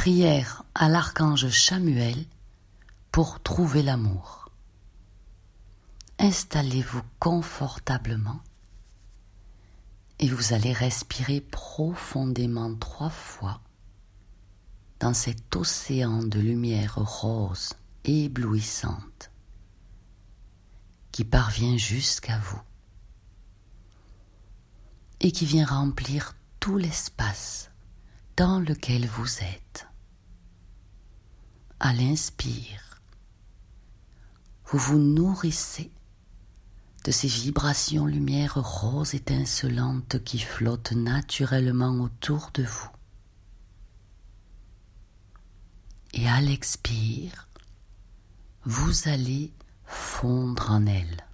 Prière à l'archange Chamuel pour trouver l'amour. Installez-vous confortablement et vous allez respirer profondément trois fois dans cet océan de lumière rose éblouissante qui parvient jusqu'à vous et qui vient remplir tout l'espace dans lequel vous êtes. À l'inspire, vous vous nourrissez de ces vibrations lumière rose étincelantes qui flottent naturellement autour de vous. Et à l'expire, vous allez fondre en elles.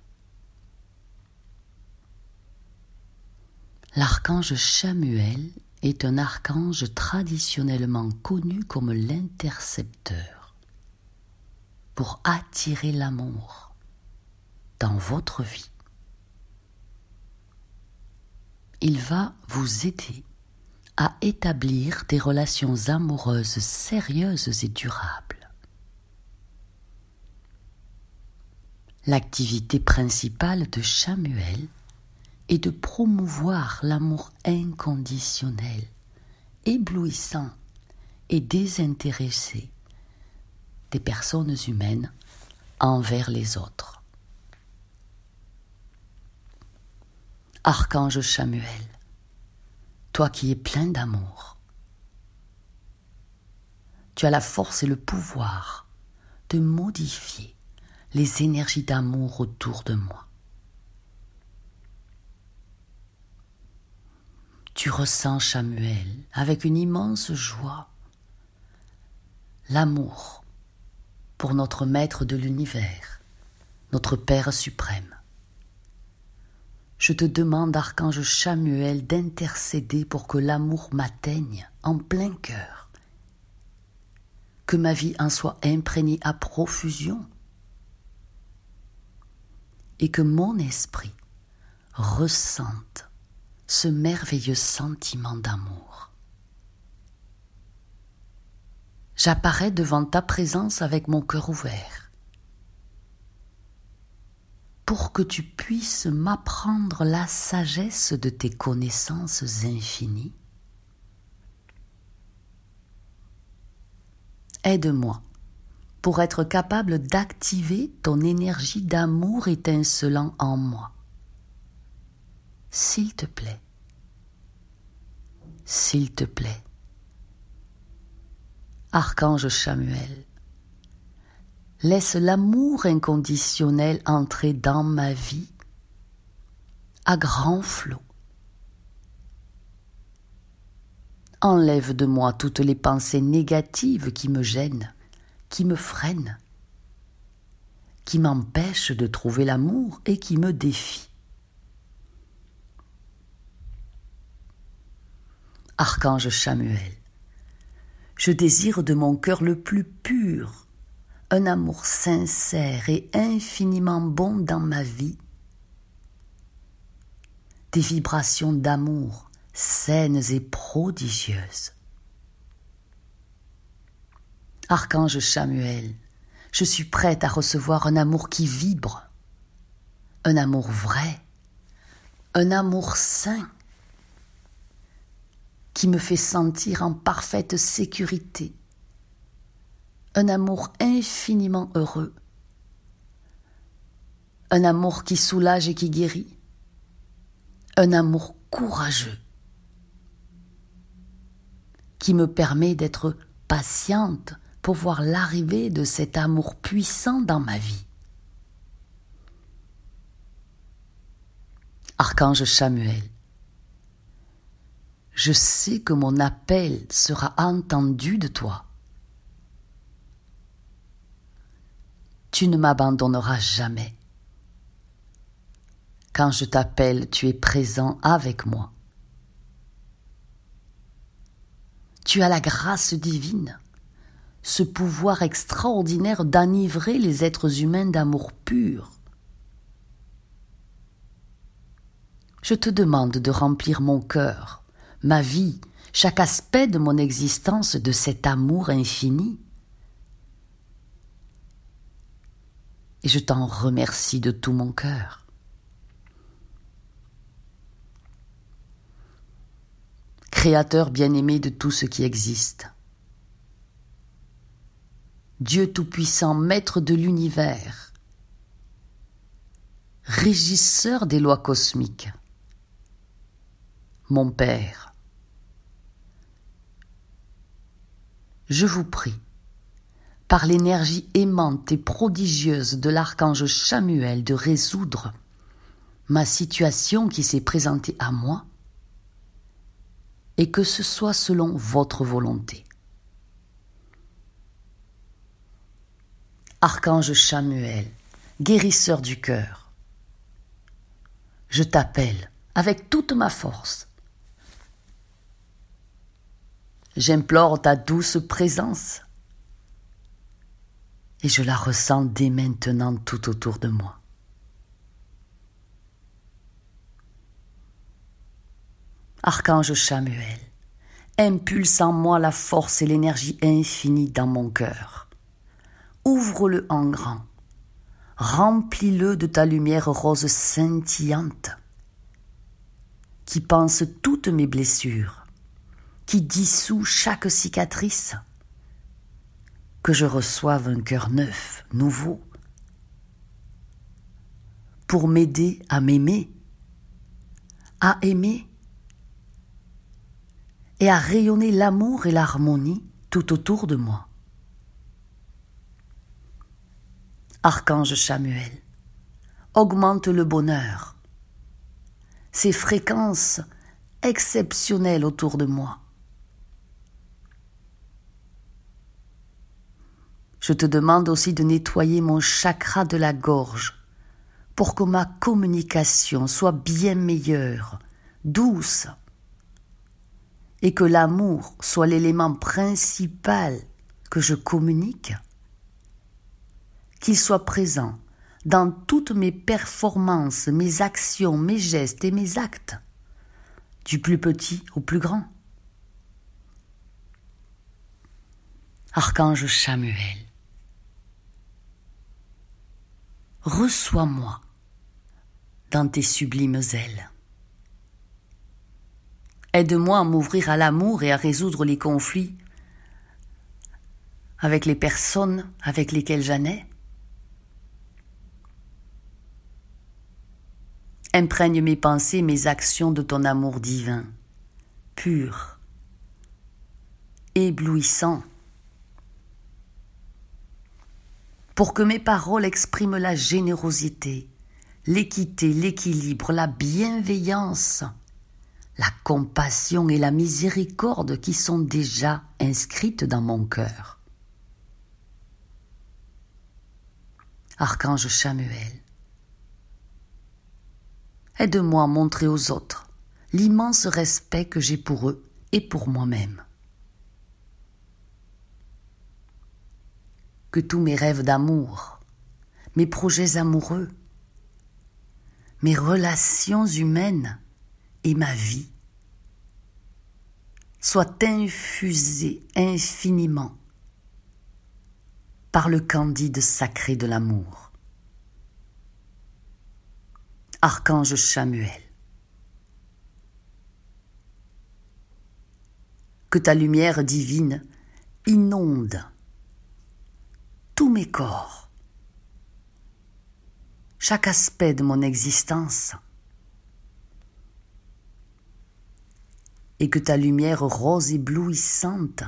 L'archange Chamuel est un archange traditionnellement connu comme l'intercepteur pour attirer l'amour dans votre vie. Il va vous aider à établir des relations amoureuses sérieuses et durables. L'activité principale de Samuel est de promouvoir l'amour inconditionnel, éblouissant et désintéressé des personnes humaines envers les autres. Archange Samuel, toi qui es plein d'amour, tu as la force et le pouvoir de modifier les énergies d'amour autour de moi. Tu ressens, Samuel, avec une immense joie, l'amour pour notre Maître de l'univers, notre Père suprême. Je te demande, archange Samuel, d'intercéder pour que l'amour m'atteigne en plein cœur, que ma vie en soit imprégnée à profusion, et que mon esprit ressente ce merveilleux sentiment d'amour. J'apparais devant ta présence avec mon cœur ouvert pour que tu puisses m'apprendre la sagesse de tes connaissances infinies. Aide-moi pour être capable d'activer ton énergie d'amour étincelant en moi. S'il te plaît, s'il te plaît. Archange Samuel, Laisse l'amour inconditionnel entrer dans ma vie à grand flot. Enlève de moi toutes les pensées négatives qui me gênent, qui me freinent, qui m'empêchent de trouver l'amour et qui me défient. Archange Samuel, je désire de mon cœur le plus pur un amour sincère et infiniment bon dans ma vie, des vibrations d'amour saines et prodigieuses. Archange Samuel, je suis prête à recevoir un amour qui vibre, un amour vrai, un amour sain, qui me fait sentir en parfaite sécurité, un amour infiniment heureux, un amour qui soulage et qui guérit, un amour courageux. Qui me permet d'être patiente pour voir l'arrivée de cet amour puissant dans ma vie. Archange Samuel, je sais que mon appel sera entendu de toi. tu ne m'abandonneras jamais. Quand je t'appelle, tu es présent avec moi. Tu as la grâce divine, ce pouvoir extraordinaire d'enivrer les êtres humains d'amour pur. Je te demande de remplir mon cœur, ma vie, chaque aspect de mon existence de cet amour infini. Et je t'en remercie de tout mon cœur. Créateur bien-aimé de tout ce qui existe. Dieu Tout-Puissant, Maître de l'univers, Régisseur des lois cosmiques, mon Père, je vous prie, par l'énergie aimante et prodigieuse de l'archange Chamuel, de résoudre ma situation qui s'est présentée à moi, et que ce soit selon votre volonté. Archange Chamuel, guérisseur du cœur, je t'appelle avec toute ma force. J'implore ta douce présence et je la ressens dès maintenant tout autour de moi. Archange Chamuel, impulse en moi la force et l'énergie infinie dans mon cœur. Ouvre-le en grand, remplis-le de ta lumière rose scintillante, qui pense toutes mes blessures, qui dissout chaque cicatrice, que je reçoive un cœur neuf, nouveau, pour m'aider à m'aimer, à aimer et à rayonner l'amour et l'harmonie tout autour de moi. Archange Samuel, augmente le bonheur, ses fréquences exceptionnelles autour de moi. Je te demande aussi de nettoyer mon chakra de la gorge pour que ma communication soit bien meilleure, douce, et que l'amour soit l'élément principal que je communique, qu'il soit présent dans toutes mes performances, mes actions, mes gestes et mes actes, du plus petit au plus grand. Archange Samuel, reçois-moi dans tes sublimes ailes. Aide-moi à m'ouvrir à l'amour et à résoudre les conflits avec les personnes avec lesquelles j'en Imprègne mes pensées, mes actions de ton amour divin, pur, éblouissant, pour que mes paroles expriment la générosité, l'équité, l'équilibre, la bienveillance, la compassion et la miséricorde qui sont déjà inscrites dans mon cœur. Archange Samuel, aide-moi à montrer aux autres l'immense respect que j'ai pour eux et pour moi-même. Que tous mes rêves d'amour, mes projets amoureux, mes relations humaines et ma vie soit infusée infiniment par le candide sacré de l'amour. Archange Samuel, que ta lumière divine inonde tous mes corps, chaque aspect de mon existence, et que ta lumière rose éblouissante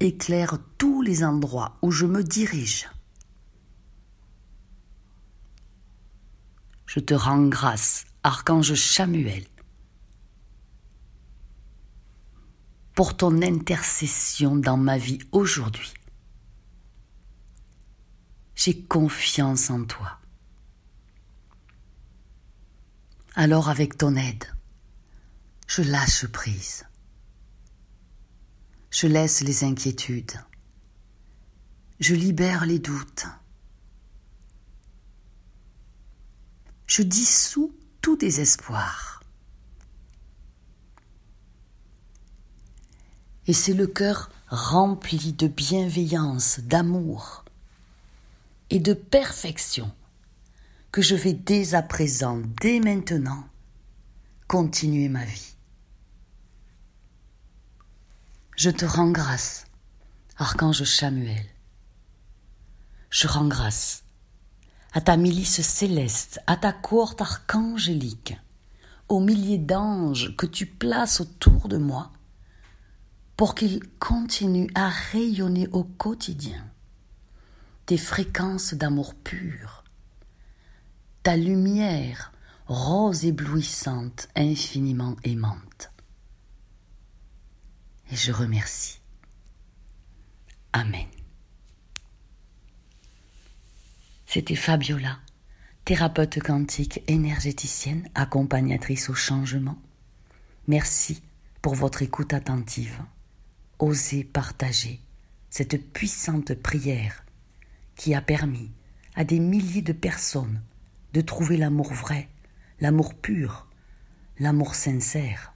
éclaire tous les endroits où je me dirige. Je te rends grâce, Archange Samuel, pour ton intercession dans ma vie aujourd'hui. J'ai confiance en toi. Alors avec ton aide, je lâche prise. Je laisse les inquiétudes. Je libère les doutes. Je dissous tout désespoir. Et c'est le cœur rempli de bienveillance, d'amour et de perfection que je vais dès à présent, dès maintenant, continuer ma vie. Je te rends grâce, Archange Samuel. Je rends grâce à ta milice céleste, à ta cohorte archangélique, aux milliers d'anges que tu places autour de moi, pour qu'ils continuent à rayonner au quotidien tes fréquences d'amour pur, ta lumière rose éblouissante, infiniment aimante. Et je remercie. Amen. C'était Fabiola, thérapeute quantique énergéticienne, accompagnatrice au changement. Merci pour votre écoute attentive. Osez partager cette puissante prière qui a permis à des milliers de personnes de trouver l'amour vrai, l'amour pur, l'amour sincère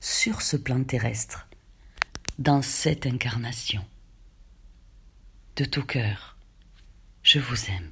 sur ce plan terrestre, dans cette incarnation. De tout cœur, je vous aime.